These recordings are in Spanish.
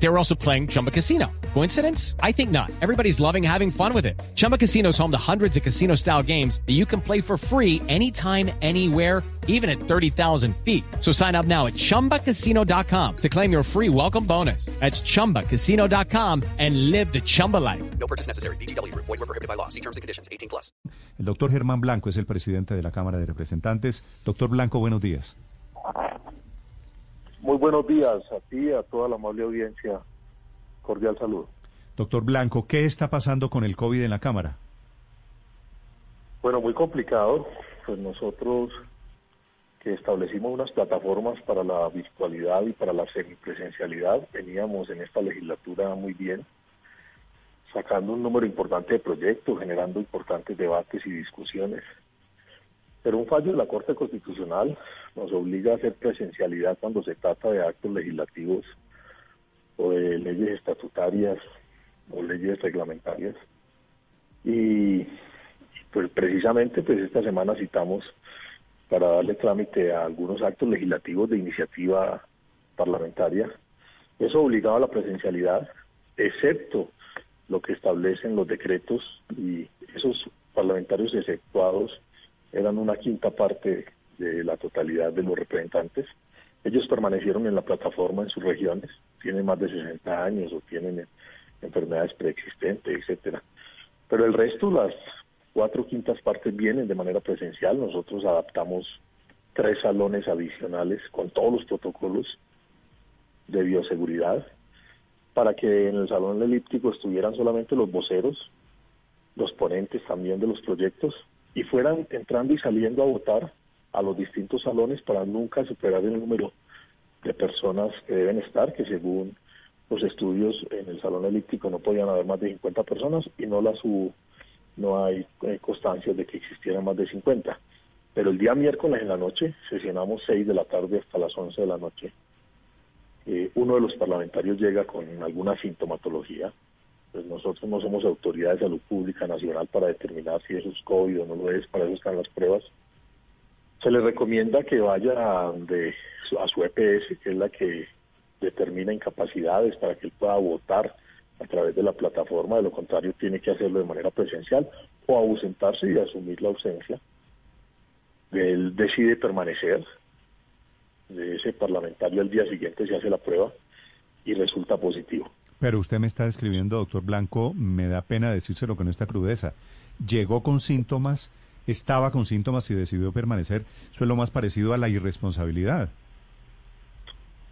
They were also playing Chumba Casino. Coincidence? I think not. Everybody's loving having fun with it. Chumba Casino is home to hundreds of casino style games that you can play for free anytime, anywhere, even at 30,000 feet. So sign up now at chumbacasino.com to claim your free welcome bonus. That's chumbacasino.com and live the Chumba life. No purchase necessary. BGW. Void were prohibited by law. See terms and conditions. 18 plus. El doctor Germán Blanco es el presidente de la Cámara de Representantes. Doctor Blanco, buenos días. Muy buenos días a ti y a toda la amable audiencia. Cordial saludo. Doctor Blanco, ¿qué está pasando con el COVID en la Cámara? Bueno, muy complicado. Pues nosotros que establecimos unas plataformas para la virtualidad y para la semipresencialidad, veníamos en esta legislatura muy bien, sacando un número importante de proyectos, generando importantes debates y discusiones. Pero un fallo de la Corte Constitucional nos obliga a hacer presencialidad cuando se trata de actos legislativos o de leyes estatutarias o leyes reglamentarias. Y pues precisamente pues esta semana citamos para darle trámite a algunos actos legislativos de iniciativa parlamentaria. Eso obligaba a la presencialidad, excepto lo que establecen los decretos y esos parlamentarios exceptuados eran una quinta parte de la totalidad de los representantes. Ellos permanecieron en la plataforma en sus regiones, tienen más de 60 años o tienen enfermedades preexistentes, etcétera. Pero el resto, las cuatro quintas partes vienen de manera presencial. Nosotros adaptamos tres salones adicionales con todos los protocolos de bioseguridad para que en el salón elíptico estuvieran solamente los voceros, los ponentes también de los proyectos y fueran entrando y saliendo a votar a los distintos salones para nunca superar el número de personas que deben estar, que según los estudios en el salón elíptico no podían haber más de 50 personas y no las hubo, no hay eh, constancias de que existieran más de 50. Pero el día miércoles en la noche sesionamos 6 de la tarde hasta las 11 de la noche. Eh, uno de los parlamentarios llega con alguna sintomatología, pues nosotros no somos autoridad de salud pública nacional para determinar si eso es COVID o no lo es, para eso están las pruebas. Se le recomienda que vaya a, a su EPS, que es la que determina incapacidades para que él pueda votar a través de la plataforma, de lo contrario tiene que hacerlo de manera presencial o ausentarse y asumir la ausencia. Él decide permanecer, de ese parlamentario al día siguiente se hace la prueba y resulta positivo. Pero usted me está describiendo, doctor Blanco, me da pena decírselo con esta crudeza. Llegó con síntomas, estaba con síntomas y decidió permanecer. Eso es lo más parecido a la irresponsabilidad.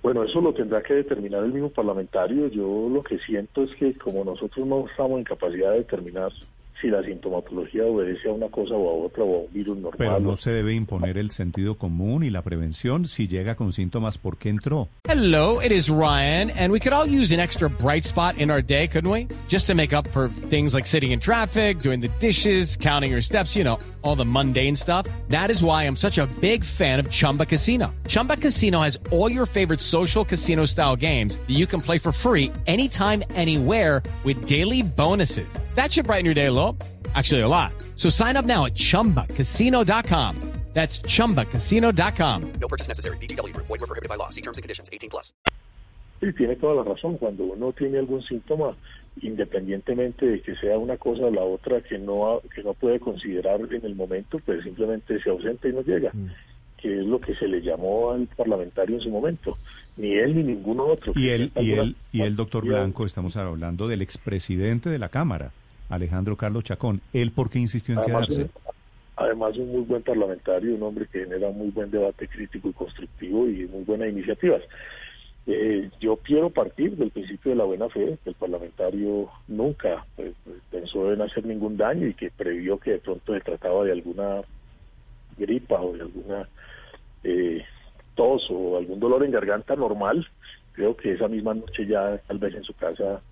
Bueno, eso lo tendrá que determinar el mismo parlamentario. Yo lo que siento es que como nosotros no estamos en capacidad de determinar si la sintomatología obedece a una cosa o a otra o a un virus normal. Pero no se debe imponer el sentido común y la prevención si llega con síntomas, ¿por qué entró? Hello, it is Ryan, and we could all use an extra bright spot in our day, couldn't we? Just to make up for things like sitting in traffic, doing the dishes, counting your steps, you know, all the mundane stuff. That is why I'm such a big fan of Chumba Casino. Chumba Casino has all your favorite social casino style games that you can play for free anytime, anywhere with daily bonuses. That should brighten your day a little. Actually, a lot. So sign up now at chumbacasino.com. That's chumbacasino.com. No purchase necessary. BGW. Void were prohibited by law. See terms and conditions. 18 plus. Sí, tiene toda la razón. Cuando uno tiene algún síntoma, independientemente de que sea una cosa o la otra que no, que no puede considerar en el momento, pues simplemente se ausenta y no llega, que es lo que se le llamó al parlamentario en su momento. Ni él ni ninguno otro. Y él, y alguna él, y el doctor. Blanco, estamos hablando del expresidente de la Cámara, Alejandro Carlos Chacón. ¿Él por qué insistió en Además, quedarse? además un muy buen parlamentario, un hombre que genera muy buen debate crítico y constructivo y muy buenas iniciativas. Eh, yo quiero partir del principio de la buena fe, que el parlamentario nunca pues, pensó en hacer ningún daño y que previó que de pronto se trataba de alguna gripa o de alguna eh, tos o algún dolor en garganta normal. Creo que esa misma noche ya tal vez en su casa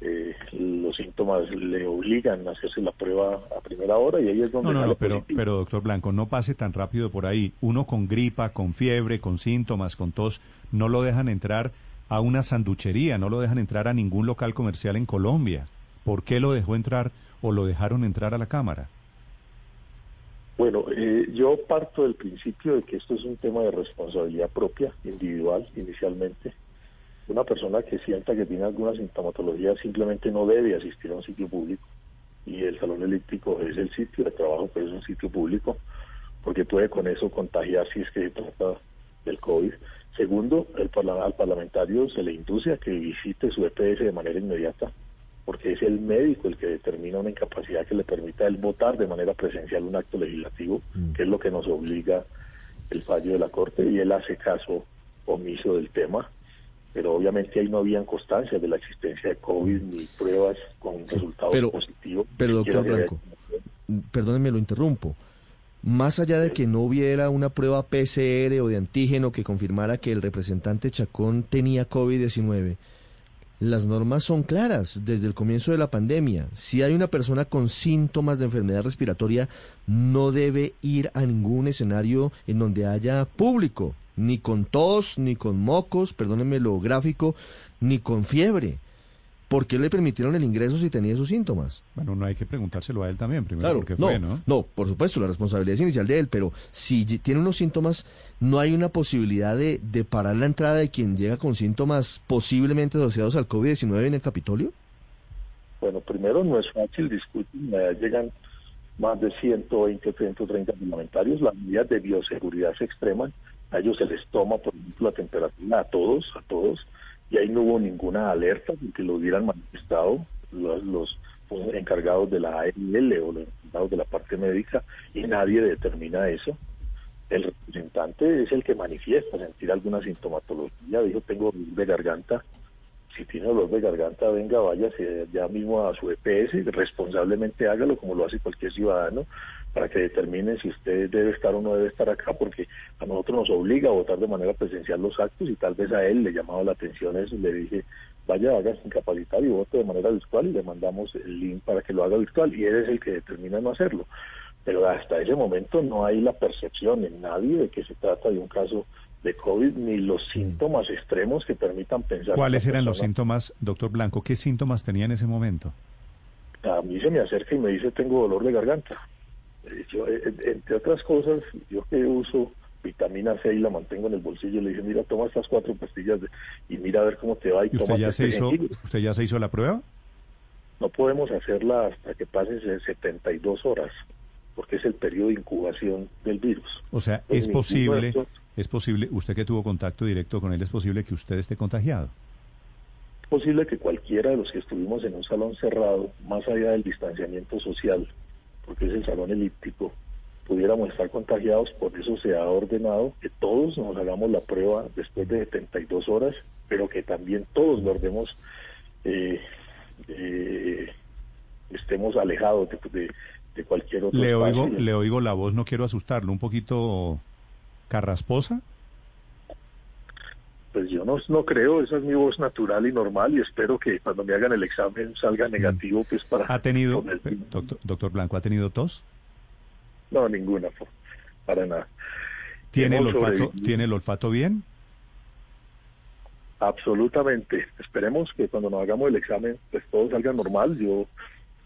eh, los síntomas le obligan a hacerse la prueba a primera hora y ahí es donde No, no, no, pero, positivo. pero doctor Blanco, no pase tan rápido por ahí. Uno con gripa, con fiebre, con síntomas, con tos, no lo dejan entrar a una sanduchería, no lo dejan entrar a ningún local comercial en Colombia. ¿Por qué lo dejó entrar o lo dejaron entrar a la Cámara? Bueno, eh, yo parto del principio de que esto es un tema de responsabilidad propia, individual, inicialmente. Una persona que sienta que tiene alguna sintomatología simplemente no debe asistir a un sitio público. Y el salón elíptico es el sitio de trabajo, pero es un sitio público, porque puede con eso contagiar si es que se trata del COVID. Segundo, el al parlamentario se le induce a que visite su EPS de manera inmediata, porque es el médico el que determina una incapacidad que le permita él votar de manera presencial un acto legislativo, que es lo que nos obliga el fallo de la Corte, y él hace caso omiso del tema. Pero obviamente ahí no habían constancias de la existencia de COVID ni pruebas con resultados pero- positivos. pero, doctor Blanco, perdónenme, lo interrumpo. Más allá de que no hubiera una prueba PCR o de antígeno que confirmara que el representante Chacón tenía COVID-19, las normas son claras desde el comienzo de la pandemia. Si hay una persona con síntomas de enfermedad respiratoria, no debe ir a ningún escenario en donde haya público, ni con tos, ni con mocos, perdónenme lo gráfico, ni con fiebre. ¿Por qué le permitieron el ingreso si tenía esos síntomas? Bueno, no hay que preguntárselo a él también, primero Claro, porque no, fue, ¿no? no, por supuesto, la responsabilidad es inicial de él, pero si tiene unos síntomas, no hay una posibilidad de, de parar la entrada de quien llega con síntomas posiblemente asociados al COVID-19 en el Capitolio. Bueno, primero no es fácil discutir, llegan más de 120 o 130 parlamentarios, las medidas de bioseguridad se extreman, a ellos se les toma, por ejemplo, la temperatura a todos, a todos, y ahí no hubo ninguna alerta que lo hubieran manifestado los, los encargados de la ARL o los encargados de la parte médica, y nadie determina eso. El representante es el que manifiesta sentir alguna sintomatología, dijo tengo dolor de garganta, si tiene dolor de garganta, venga, váyase ya mismo a su EPS, responsablemente hágalo como lo hace cualquier ciudadano, para que determine si usted debe estar o no debe estar acá, porque a nosotros nos obliga a votar de manera presencial los actos y tal vez a él le llamaba la atención eso y le dije, vaya, hágase incapacitar y vote de manera virtual y le mandamos el link para que lo haga virtual y él es el que determina no hacerlo. Pero hasta ese momento no hay la percepción en nadie de que se trata de un caso de COVID ni los síntomas extremos que permitan pensar. ¿Cuáles eran los síntomas, doctor Blanco? ¿Qué síntomas tenía en ese momento? a mí se me acerca y me dice tengo dolor de garganta. Yo, eh, entre otras cosas, yo que uso vitamina C y la mantengo en el bolsillo, le dije, mira, toma estas cuatro pastillas de- y mira a ver cómo te va y, ¿Y usted ya se este hizo, jengibre". usted ya se hizo la prueba? No podemos hacerla hasta que pasen se- 72 horas, porque es el periodo de incubación del virus. O sea, Pues es posible, estos- es posible, usted que tuvo contacto directo con él, es posible que usted esté contagiado. Es posible que cualquiera de los que estuvimos en un salón cerrado, más allá del distanciamiento social, porque es el salón elíptico, pudiéramos estar contagiados, por eso se ha ordenado que todos nos hagamos la prueba después de 72 horas, pero que también todos guardemos, eh, eh, estemos alejados de, de- de cualquier otro Le espacio. oigo, le oigo la voz, no quiero asustarlo, un poquito carrasposa. Pues yo no, no creo, esa es mi voz natural y normal y espero que cuando me hagan el examen salga negativo, pues para... ¿Ha tenido, doctor, doctor Blanco, ha tenido tos? No, ninguna, para nada. ¿Tiene el, olfato. ¿Tiene el olfato bien? Absolutamente. Esperemos que cuando nos hagamos el examen, pues todo salga normal. Yo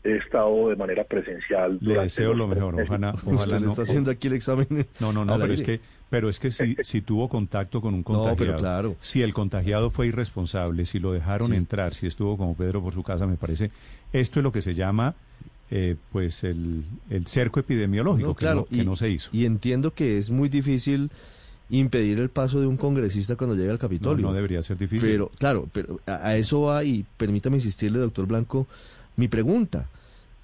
he estado de manera presencial. Le deseo lo mejor, meses. ojalá, Usted ojalá le no. está haciendo aquí el examen. No, no, no, al pero es que, pero es que si, si tuvo contacto con un No, contagiado, pero claro. si el contagiado fue irresponsable, si lo dejaron Sí. entrar, si estuvo como Pedro por su casa, me parece, esto es lo que se llama, eh, pues, el, el cerco epidemiológico, No, que, claro, no, que no se hizo. Y entiendo que es muy difícil impedir el paso de un congresista cuando llega al No, Capitolio. no debería ser difícil. Pero, claro, pero a, a eso va y permítame insistirle, doctor Blanco, mi pregunta.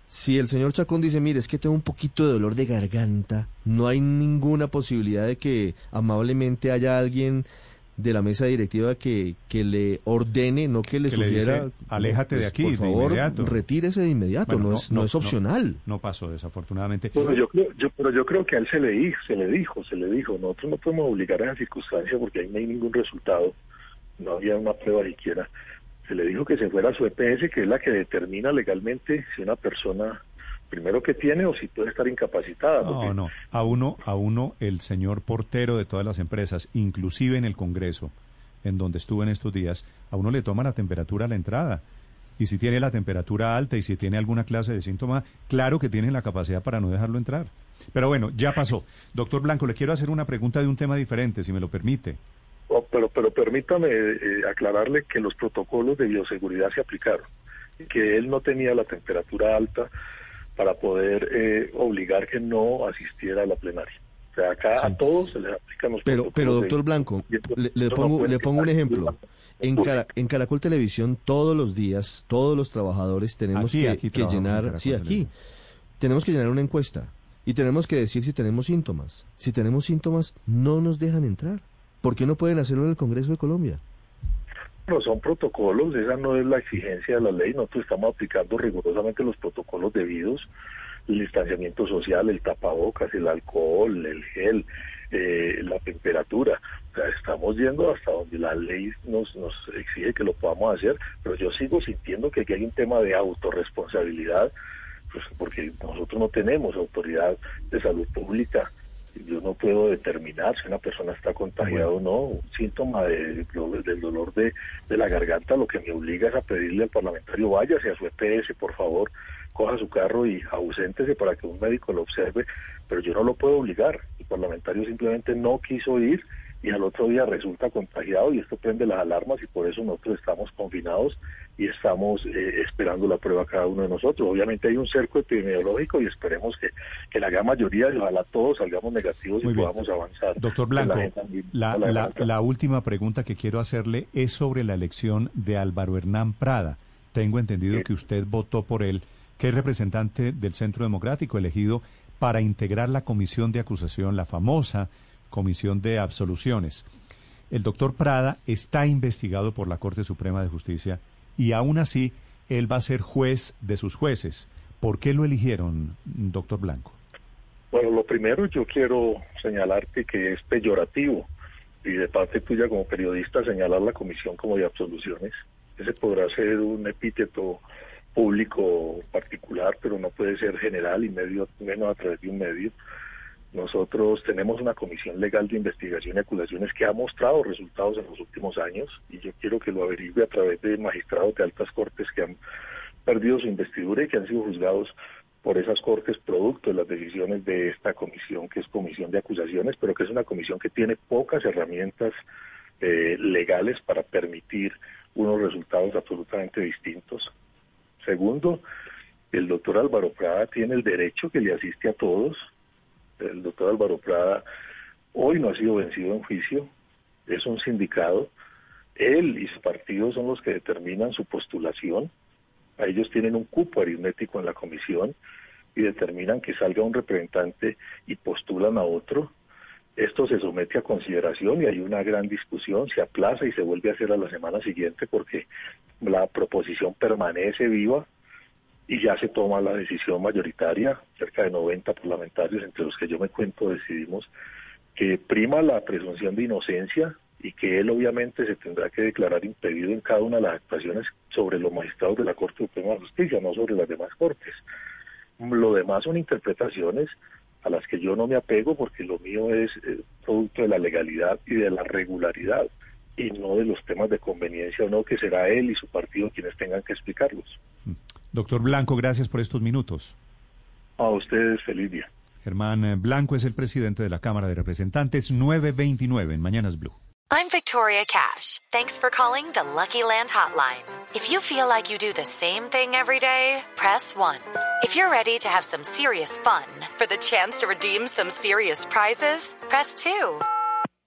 Si el señor Chacón dice, mire, es que tengo un poquito de dolor de garganta, no hay ninguna posibilidad de que amablemente haya alguien de la mesa directiva que, que le ordene, no que le Que le sugiera, dice, "Aléjate de pues, aquí por de favor, inmediato". retírese de inmediato, Bueno, no, es, no, es opcional. No, pasó, desafortunadamente. Bueno, yo creo, yo, pero yo creo que a él se le dijo, se le dijo, se le dijo. Nosotros no podemos obligar a esa circunstancia porque ahí no hay ningún resultado. No había una prueba siquiera. Se le dijo que se fuera a su EPS, que es la que determina legalmente si una persona, primero que tiene o si puede estar incapacitada. No, no. A uno, a uno, el señor portero de todas las empresas, inclusive en el Congreso, en donde estuve en estos días, a uno le toma la temperatura a la entrada. Y si tiene la temperatura alta y si tiene alguna clase de síntoma, claro que tienen la capacidad para no dejarlo entrar. Pero bueno, ya pasó. Doctor Blanco, le quiero hacer una pregunta de un tema diferente, si me lo permite. Oh, pero, pero permítame eh, aclararle que los protocolos de bioseguridad se aplicaron y que él no tenía la temperatura alta para poder eh, obligar que no asistiera a la plenaria. O sea, acá a todos se les aplican los Pero, pero protocolos doctor de- Blanco, le, le esto no pongo, le pongo un ejemplo. En, Cara- en Caracol Televisión todos los días, todos los trabajadores tenemos Aquí, que, aquí que llenar, sí, aquí, tenemos que llenar una encuesta y tenemos que decir si tenemos síntomas. Si tenemos síntomas, no nos dejan entrar. ¿Por qué no pueden hacerlo en el Congreso de Colombia? No, son protocolos, esa no es la exigencia de la ley, nosotros estamos aplicando rigurosamente los protocolos debidos, el distanciamiento social, el tapabocas, el alcohol, el gel, eh, la temperatura. O sea, estamos yendo hasta donde la ley nos, nos exige que lo podamos hacer, pero yo sigo sintiendo que aquí hay un tema de autorresponsabilidad, pues porque nosotros no tenemos autoridad de salud pública. Yo no puedo determinar si una persona está contagiada o no. Un síntoma de- del dolor de, de la garganta lo que me obliga es a pedirle al parlamentario váyase a su EPS, por favor, coja su carro y auséntese para que un médico lo observe, pero yo no lo puedo obligar. El parlamentario simplemente no quiso ir y al otro día resulta contagiado y esto prende las alarmas y por eso nosotros estamos confinados y estamos eh, esperando la prueba cada uno de nosotros. Obviamente hay un cerco epidemiológico y esperemos que, que la gran mayoría, y ojalá todos salgamos negativos Muy y bien. podamos avanzar. Doctor Blanco, la, la la- demanda. la última pregunta que quiero hacerle es sobre la elección de Álvaro Hernán Prada. Tengo entendido Sí. que usted votó por él, que es representante del Centro Democrático elegido para integrar la comisión de acusación, la famosa comisión de absoluciones. El doctor Prada está investigado por la Corte Suprema de Justicia y aún así él va a ser juez de sus jueces. ¿Por qué lo eligieron, doctor Blanco? Bueno, lo primero yo quiero señalarte que es peyorativo y de parte tuya como periodista señalar la comisión como de absoluciones. Ese podrá ser un epíteto público particular, pero no puede ser general y medio menos a través de un medio. Nosotros tenemos una comisión legal de investigación y acusaciones que ha mostrado resultados en los últimos años y yo quiero que lo averigüe a través de magistrados de altas cortes que han perdido su investidura y que han sido juzgados por esas cortes producto de las decisiones de esta comisión, que es comisión de acusaciones, pero que es una comisión que tiene pocas herramientas eh, legales para permitir unos resultados absolutamente distintos. Segundo, el doctor Álvaro Prada tiene el derecho que le asiste a todos. El doctor Álvaro Prada hoy no ha sido vencido en juicio, es un sindicado. Él y su partido son los que determinan su postulación. A ellos tienen un cupo aritmético en la comisión y determinan que salga un representante y postulan a otro. Esto se somete a consideración y hay una gran discusión, se aplaza y se vuelve a hacer a la semana siguiente porque la proposición permanece viva y ya se toma la decisión mayoritaria, cerca de 90 parlamentarios, entre los que yo me cuento, decidimos que prima la presunción de inocencia y que él obviamente se tendrá que declarar impedido en cada una de las actuaciones sobre los magistrados de la Corte Suprema de Justicia, no sobre las demás cortes. Lo demás son interpretaciones a las que yo no me apego porque lo mío es eh, producto de la legalidad y de la regularidad y no de los temas de conveniencia o no, que será él y su partido quienes tengan que explicarlos. Doctor Blanco, gracias por estos minutos. A ustedes, feliz día. Germán eh, Blanco es el presidente de la Cámara de Representantes 929 en Mañanas Blue. I'm Victoria Cash. Thanks for calling the Lucky Land Hotline. If you feel like you do the same thing every day, press 1. If you're ready to have some serious fun for the chance to redeem some serious prizes, press 2.